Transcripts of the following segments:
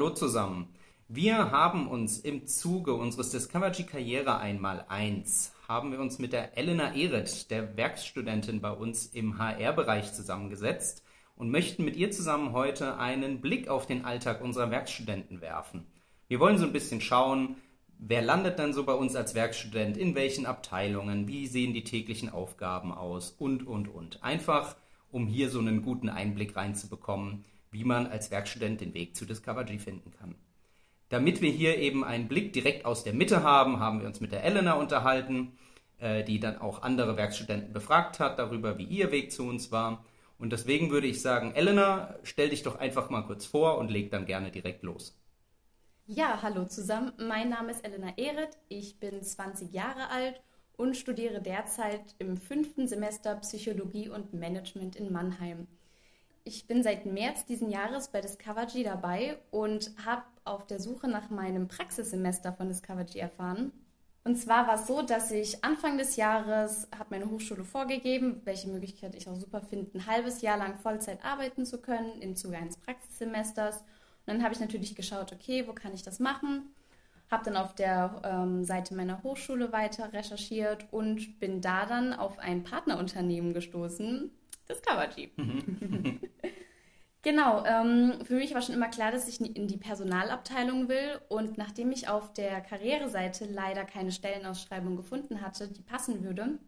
Hallo zusammen. Wir haben uns im Zuge unseres Discovergy Karriere einmal eins, haben wir uns mit der Elena Ehret, der Werkstudentin bei uns im HR-Bereich zusammengesetzt und möchten mit ihr zusammen heute einen Blick auf den Alltag unserer Werkstudenten werfen. Wir wollen so ein bisschen schauen, wer landet dann so bei uns als Werkstudent, in welchen Abteilungen, wie sehen die täglichen Aufgaben aus und, und, und. Einfach, um hier so einen guten Einblick reinzubekommen, wie man als Werkstudent den Weg zu Discovergy finden kann. Damit wir hier eben einen Blick direkt aus der Mitte haben, haben wir uns mit der Elena unterhalten, äh, die dann auch andere Werkstudenten befragt hat darüber, wie ihr Weg zu uns war. Und deswegen würde ich sagen, Elena, stell dich doch einfach mal kurz vor und leg dann gerne direkt los. Ja, hallo zusammen. Mein Name ist Elena Ehret. Ich bin 20 Jahre alt und studiere derzeit im fünften Semester Psychologie und Management in Mannheim. Ich bin seit März diesen Jahres bei Discovergy dabei und habe auf der Suche nach meinem Praxissemester von Discovergy erfahren. Und zwar war es so, dass ich Anfang des Jahres hat meine Hochschule vorgegeben, welche Möglichkeit ich auch super finde, ein halbes Jahr lang Vollzeit arbeiten zu können im Zuge eines Praxissemesters dann habe ich natürlich geschaut, okay, wo kann ich das machen? Habe dann auf der ähm, Seite meiner Hochschule weiter recherchiert und bin da dann auf ein Partnerunternehmen gestoßen, Discovergy. genau, ähm, für mich war schon immer klar, dass ich in die Personalabteilung will und nachdem ich auf der Karriereseite leider keine Stellenausschreibung gefunden hatte, die passen würde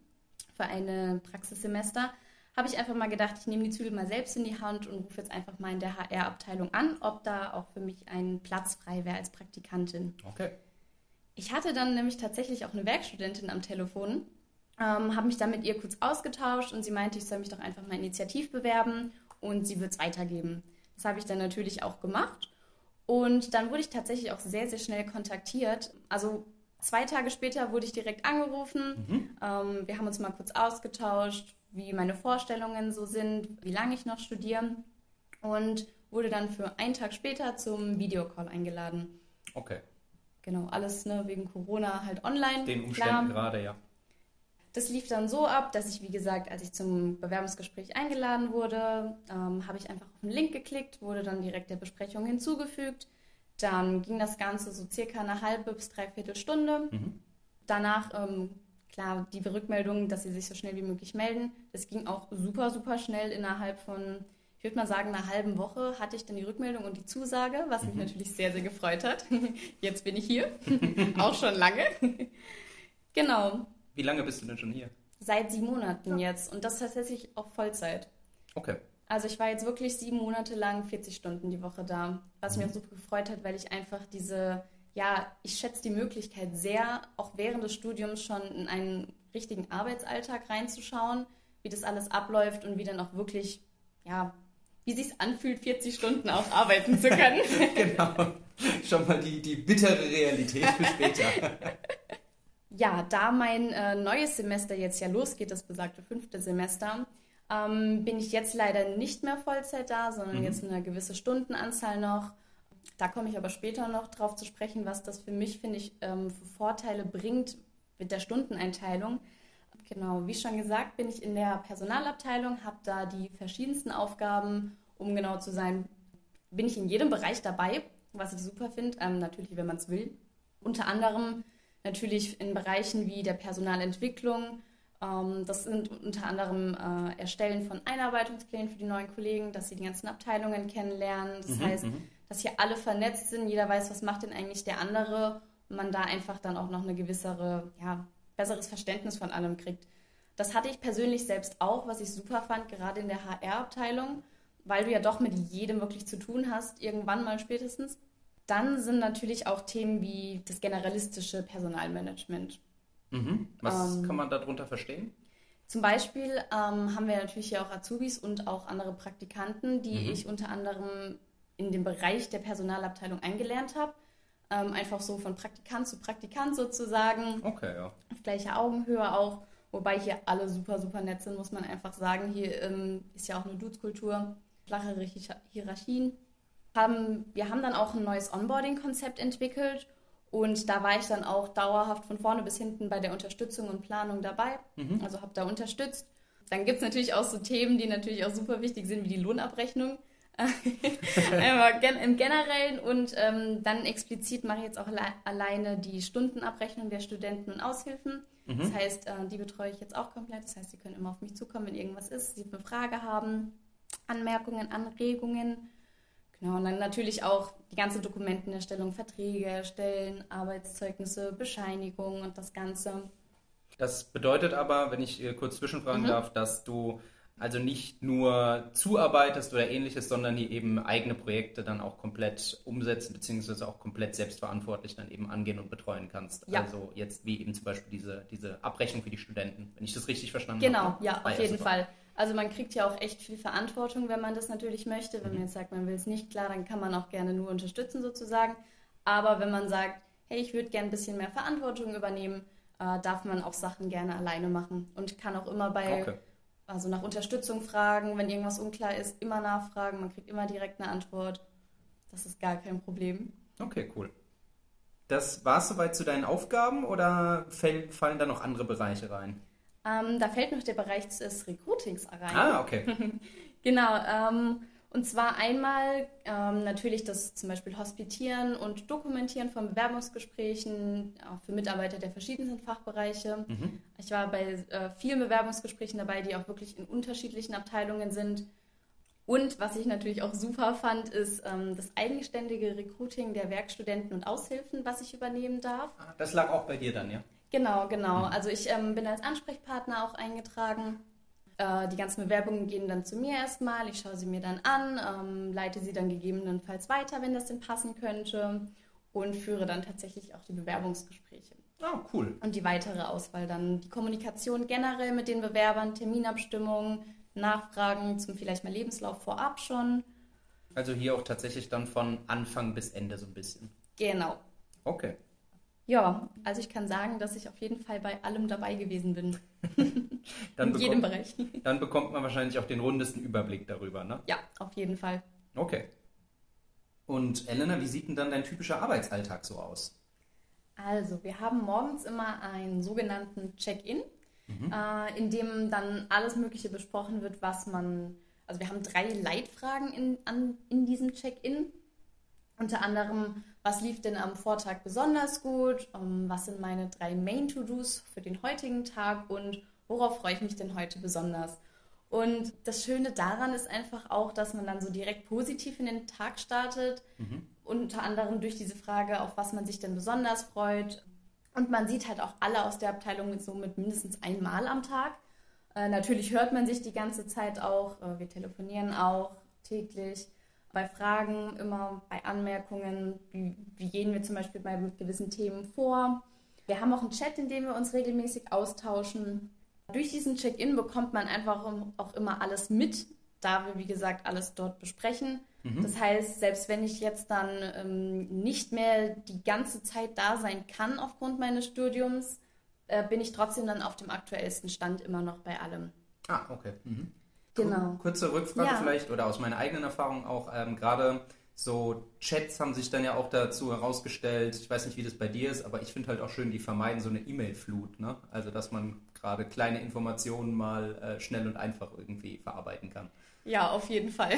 für ein Praxissemester, habe ich einfach mal gedacht, ich nehme die Zügel mal selbst in die Hand und rufe jetzt einfach mal in der HR-Abteilung an, ob da auch für mich ein Platz frei wäre als Praktikantin. Okay. Ich hatte dann nämlich tatsächlich auch eine Werkstudentin am Telefon, ähm, habe mich dann mit ihr kurz ausgetauscht und sie meinte, ich soll mich doch einfach mal initiativ bewerben und sie wird es weitergeben. Das habe ich dann natürlich auch gemacht. Und dann wurde ich tatsächlich auch sehr, sehr schnell kontaktiert. Also zwei Tage später wurde ich direkt angerufen. Mhm. Ähm, wir haben uns mal kurz ausgetauscht, wie meine Vorstellungen so sind, wie lange ich noch studiere und wurde dann für einen Tag später zum Videocall eingeladen. Okay. Genau, alles ne, wegen Corona halt online. Den Umständen gerade, ja. Das lief dann so ab, dass ich, wie gesagt, als ich zum Bewerbungsgespräch eingeladen wurde, ähm, habe ich einfach auf den Link geklickt, wurde dann direkt der Besprechung hinzugefügt. Dann ging das Ganze so circa eine halbe bis dreiviertel Stunde. Mhm. Danach ähm, klar, die Rückmeldung, dass sie sich so schnell wie möglich melden, das ging auch super, super schnell. Innerhalb von, ich würde mal sagen, einer halben Woche hatte ich dann die Rückmeldung und die Zusage, was mich mhm. natürlich sehr, sehr gefreut hat. Jetzt bin ich hier, auch schon lange. genau. Wie lange bist du denn schon hier? Seit sieben Monaten ja. jetzt und das tatsächlich auch Vollzeit. Okay. Also ich war jetzt wirklich sieben Monate lang 40 Stunden die Woche da, was mhm. mich auch super gefreut hat, weil ich einfach diese ja, ich schätze die Möglichkeit sehr, auch während des Studiums schon in einen richtigen Arbeitsalltag reinzuschauen, wie das alles abläuft und wie dann auch wirklich, ja, wie sich anfühlt, 40 Stunden auch arbeiten zu können. genau. Schon mal die, die bittere Realität für später. ja, da mein äh, neues Semester jetzt ja losgeht, das besagte fünfte Semester, ähm, bin ich jetzt leider nicht mehr Vollzeit da, sondern mhm. jetzt eine gewisse Stundenanzahl noch. Da komme ich aber später noch drauf zu sprechen, was das für mich, finde ich, ähm, für Vorteile bringt mit der Stundeneinteilung. Genau, wie schon gesagt, bin ich in der Personalabteilung, habe da die verschiedensten Aufgaben, um genau zu sein, bin ich in jedem Bereich dabei, was ich super finde, ähm, natürlich, wenn man es will. Unter anderem natürlich in Bereichen wie der Personalentwicklung. Ähm, das sind unter anderem äh, Erstellen von Einarbeitungsplänen für die neuen Kollegen, dass sie die ganzen Abteilungen kennenlernen. Das mhm, heißt, mhm dass hier alle vernetzt sind, jeder weiß, was macht denn eigentlich der andere und man da einfach dann auch noch eine gewissere, ja, besseres Verständnis von allem kriegt. Das hatte ich persönlich selbst auch, was ich super fand, gerade in der HR-Abteilung, weil du ja doch mit jedem wirklich zu tun hast, irgendwann mal spätestens. Dann sind natürlich auch Themen wie das generalistische Personalmanagement. Mhm. Was ähm, kann man darunter verstehen? Zum Beispiel ähm, haben wir natürlich hier auch Azubis und auch andere Praktikanten, die mhm. ich unter anderem in dem Bereich der Personalabteilung eingelernt habe. Ähm, einfach so von Praktikant zu Praktikant sozusagen. Okay, ja. Auf gleicher Augenhöhe auch. Wobei hier alle super, super nett sind, muss man einfach sagen. Hier ähm, ist ja auch eine Dudes-Kultur, flachere Hierarchien. Haben, wir haben dann auch ein neues Onboarding-Konzept entwickelt und da war ich dann auch dauerhaft von vorne bis hinten bei der Unterstützung und Planung dabei. Mhm. Also habe da unterstützt. Dann gibt es natürlich auch so Themen, die natürlich auch super wichtig sind, wie die Lohnabrechnung. Einmal im Generellen und ähm, dann explizit mache ich jetzt auch alleine die Stundenabrechnung der Studenten und Aushilfen. Mhm. Das heißt, äh, die betreue ich jetzt auch komplett. Das heißt, sie können immer auf mich zukommen, wenn irgendwas ist, sie eine Frage haben, Anmerkungen, Anregungen. Genau, und dann natürlich auch die ganze Dokumentenerstellung, Verträge erstellen, Arbeitszeugnisse, Bescheinigungen und das Ganze. Das bedeutet aber, wenn ich kurz zwischenfragen mhm. darf, dass du also nicht nur zuarbeitest oder ähnliches, sondern die eben eigene Projekte dann auch komplett umsetzen, beziehungsweise auch komplett selbstverantwortlich dann eben angehen und betreuen kannst. Ja. Also jetzt wie eben zum Beispiel diese, diese Abrechnung für die Studenten, wenn ich das richtig verstanden genau, habe. Genau, ja, auf ah, jeden super. Fall. Also man kriegt ja auch echt viel Verantwortung, wenn man das natürlich möchte. Wenn mhm. man jetzt sagt, man will es nicht, klar, dann kann man auch gerne nur unterstützen sozusagen. Aber wenn man sagt, hey, ich würde gerne ein bisschen mehr Verantwortung übernehmen, äh, darf man auch Sachen gerne alleine machen und kann auch immer bei okay also nach Unterstützung fragen, wenn irgendwas unklar ist, immer nachfragen, man kriegt immer direkt eine Antwort. Das ist gar kein Problem. Okay, cool. Das war es soweit zu deinen Aufgaben oder fallen da noch andere Bereiche rein? Ähm, da fällt noch der Bereich des Recruitings rein. Ah, okay. genau. Ähm, und zwar einmal ähm, natürlich das zum Beispiel Hospitieren und Dokumentieren von Bewerbungsgesprächen, auch für Mitarbeiter der verschiedensten Fachbereiche. Mhm. Ich war bei äh, vielen Bewerbungsgesprächen dabei, die auch wirklich in unterschiedlichen Abteilungen sind. Und was ich natürlich auch super fand, ist ähm, das eigenständige Recruiting der Werkstudenten und Aushilfen, was ich übernehmen darf. Ah, das lag auch bei dir dann, ja? Genau, genau. Mhm. Also ich ähm, bin als Ansprechpartner auch eingetragen äh, die ganzen Bewerbungen gehen dann zu mir erstmal, ich schaue sie mir dann an, ähm, leite sie dann gegebenenfalls weiter, wenn das denn passen könnte und führe dann tatsächlich auch die Bewerbungsgespräche. Ah, oh, cool. Und die weitere Auswahl dann, die Kommunikation generell mit den Bewerbern, Terminabstimmungen, Nachfragen zum vielleicht mal Lebenslauf vorab schon. Also hier auch tatsächlich dann von Anfang bis Ende so ein bisschen. Genau. Okay. Ja, also ich kann sagen, dass ich auf jeden Fall bei allem dabei gewesen bin. In bekommt, jedem Bereich. dann bekommt man wahrscheinlich auch den rundesten Überblick darüber, ne? Ja, auf jeden Fall. Okay. Und Elena, wie sieht denn dann dein typischer Arbeitsalltag so aus? Also, wir haben morgens immer einen sogenannten Check-in, mhm. äh, in dem dann alles Mögliche besprochen wird, was man. Also, wir haben drei Leitfragen in, an, in diesem Check-in. Unter anderem, was lief denn am Vortag besonders gut? Um, was sind meine drei Main-To-Dos für den heutigen Tag und worauf freue ich mich denn heute besonders? Und das Schöne daran ist einfach auch, dass man dann so direkt positiv in den Tag startet. Mhm. Unter anderem durch diese Frage, auf was man sich denn besonders freut. Und man sieht halt auch alle aus der Abteilung so mit mindestens einmal am Tag. Äh, natürlich hört man sich die ganze Zeit auch. Äh, wir telefonieren auch täglich bei Fragen, immer bei Anmerkungen, wie, wie gehen wir zum Beispiel bei gewissen Themen vor. Wir haben auch einen Chat, in dem wir uns regelmäßig austauschen. Durch diesen Check-in bekommt man einfach auch immer alles mit, da wir, wie gesagt, alles dort besprechen. Mhm. Das heißt, selbst wenn ich jetzt dann ähm, nicht mehr die ganze Zeit da sein kann aufgrund meines Studiums, äh, bin ich trotzdem dann auf dem aktuellsten Stand immer noch bei allem. Ah, okay. Mhm. Genau. Kurze Rückfrage ja. vielleicht oder aus meiner eigenen Erfahrung auch ähm, gerade so Chats haben sich dann ja auch dazu herausgestellt. Ich weiß nicht, wie das bei dir ist, aber ich finde halt auch schön, die vermeiden so eine E-Mail-Flut. Ne? Also, dass man gerade kleine Informationen mal äh, schnell und einfach irgendwie verarbeiten kann. Ja, auf jeden Fall.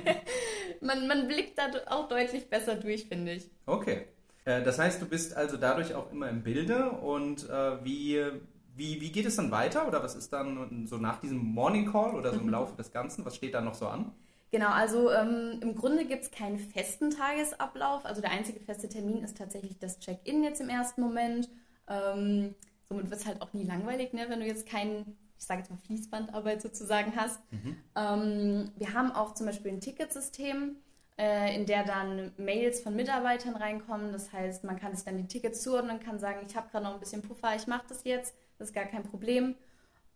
man, man blickt da auch deutlich besser durch, finde ich. Okay. Äh, das heißt, du bist also dadurch auch immer im Bilde und äh, wie wie, wie geht es dann weiter oder was ist dann so nach diesem Morning Call oder so im mhm. Laufe des Ganzen? Was steht da noch so an? Genau, also ähm, im Grunde gibt es keinen festen Tagesablauf. Also der einzige feste Termin ist tatsächlich das Check-in jetzt im ersten Moment. Ähm, somit wird es halt auch nie langweilig, ne, wenn du jetzt kein, ich sage jetzt mal Fließbandarbeit sozusagen hast. Mhm. Ähm, wir haben auch zum Beispiel ein Ticketsystem, äh, in der dann Mails von Mitarbeitern reinkommen. Das heißt, man kann sich dann die Tickets zuordnen und kann sagen, ich habe gerade noch ein bisschen Puffer, ich mache das jetzt das ist gar kein Problem.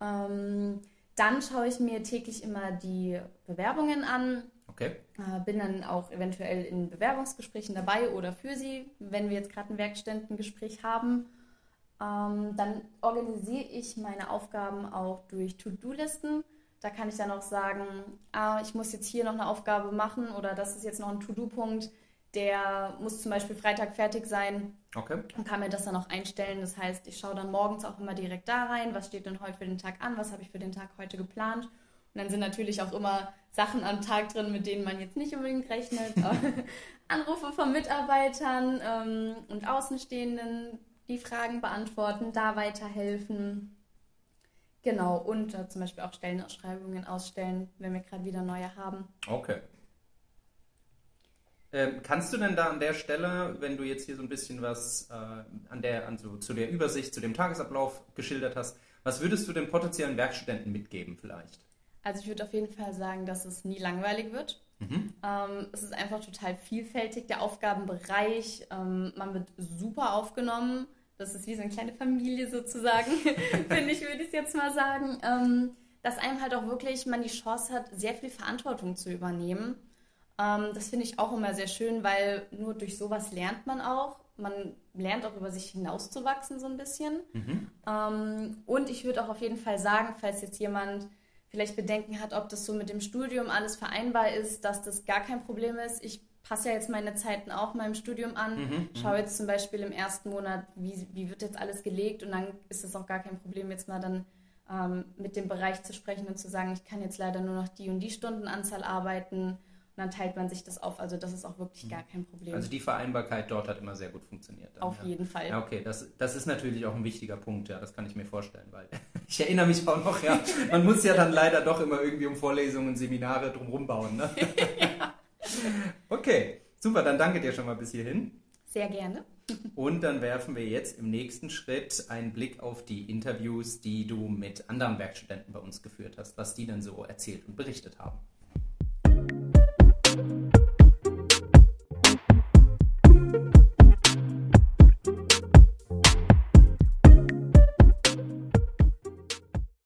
Ähm, dann schaue ich mir täglich immer die Bewerbungen an. Okay. Äh, bin dann auch eventuell in Bewerbungsgesprächen dabei oder für sie, wenn wir jetzt gerade ein Werkständengespräch haben. Ähm, dann organisiere ich meine Aufgaben auch durch To-Do-Listen. Da kann ich dann auch sagen, ah, ich muss jetzt hier noch eine Aufgabe machen oder das ist jetzt noch ein To-Do-Punkt der muss zum Beispiel Freitag fertig sein okay. und kann mir das dann auch einstellen. Das heißt, ich schaue dann morgens auch immer direkt da rein, was steht denn heute für den Tag an, was habe ich für den Tag heute geplant dann sind natürlich auch immer Sachen am Tag drin, mit denen man jetzt nicht unbedingt rechnet. Anrufe von Mitarbeitern ähm, und Außenstehenden, die Fragen beantworten, da weiterhelfen. Genau, und äh, zum Beispiel auch Stellenausschreibungen ausstellen, wenn wir gerade wieder neue haben. Okay. Ähm, kannst du denn da an der Stelle, wenn du jetzt hier so ein bisschen was äh, an der, an so, zu der Übersicht, zu dem Tagesablauf geschildert hast, was würdest du den potenziellen Werkstudenten mitgeben vielleicht? Also ich würde auf jeden Fall sagen, dass es nie langweilig wird. Mhm. Ähm, es ist einfach total vielfältig, der Aufgabenbereich. Ähm, man wird super aufgenommen. Das ist wie so eine kleine Familie sozusagen, finde ich, würde ich jetzt mal sagen. Ähm, dass einem halt auch wirklich man die Chance hat, sehr viel Verantwortung zu übernehmen. Ähm, das finde ich auch immer sehr schön, weil nur durch sowas lernt man auch. Man lernt auch über sich hinauszuwachsen so ein bisschen. Mhm. Ähm, und ich würde auch auf jeden Fall sagen, falls jetzt jemand vielleicht Bedenken hat, ob das so mit dem Studium alles vereinbar ist, dass das gar kein Problem ist. Ich passe ja jetzt meine Zeiten auch meinem Studium an, mhm, mhm, schaue jetzt zum Beispiel im ersten Monat, wie, wie wird jetzt alles gelegt und dann ist es auch gar kein Problem, jetzt mal dann ähm, mit dem Bereich zu sprechen und zu sagen, ich kann jetzt leider nur noch die und die Stundenanzahl arbeiten und dann teilt man sich das auf. Also das ist auch wirklich mhm. gar kein Problem. Also die Vereinbarkeit dort hat immer sehr gut funktioniert. Dann, auf ja. jeden Fall. Ja, okay, das, das ist natürlich auch ein wichtiger Punkt, ja, das kann ich mir vorstellen, weil ich erinnere mich auch noch, ja, man muss ja dann leider doch immer irgendwie um Vorlesungen und Seminare drumherum bauen. Ne? ja. Okay, super, dann danke dir schon mal bis hierhin. Sehr gerne. Und dann werfen wir jetzt im nächsten Schritt einen Blick auf die Interviews, die du mit anderen Werkstudenten bei uns geführt hast, was die dann so erzählt und berichtet haben.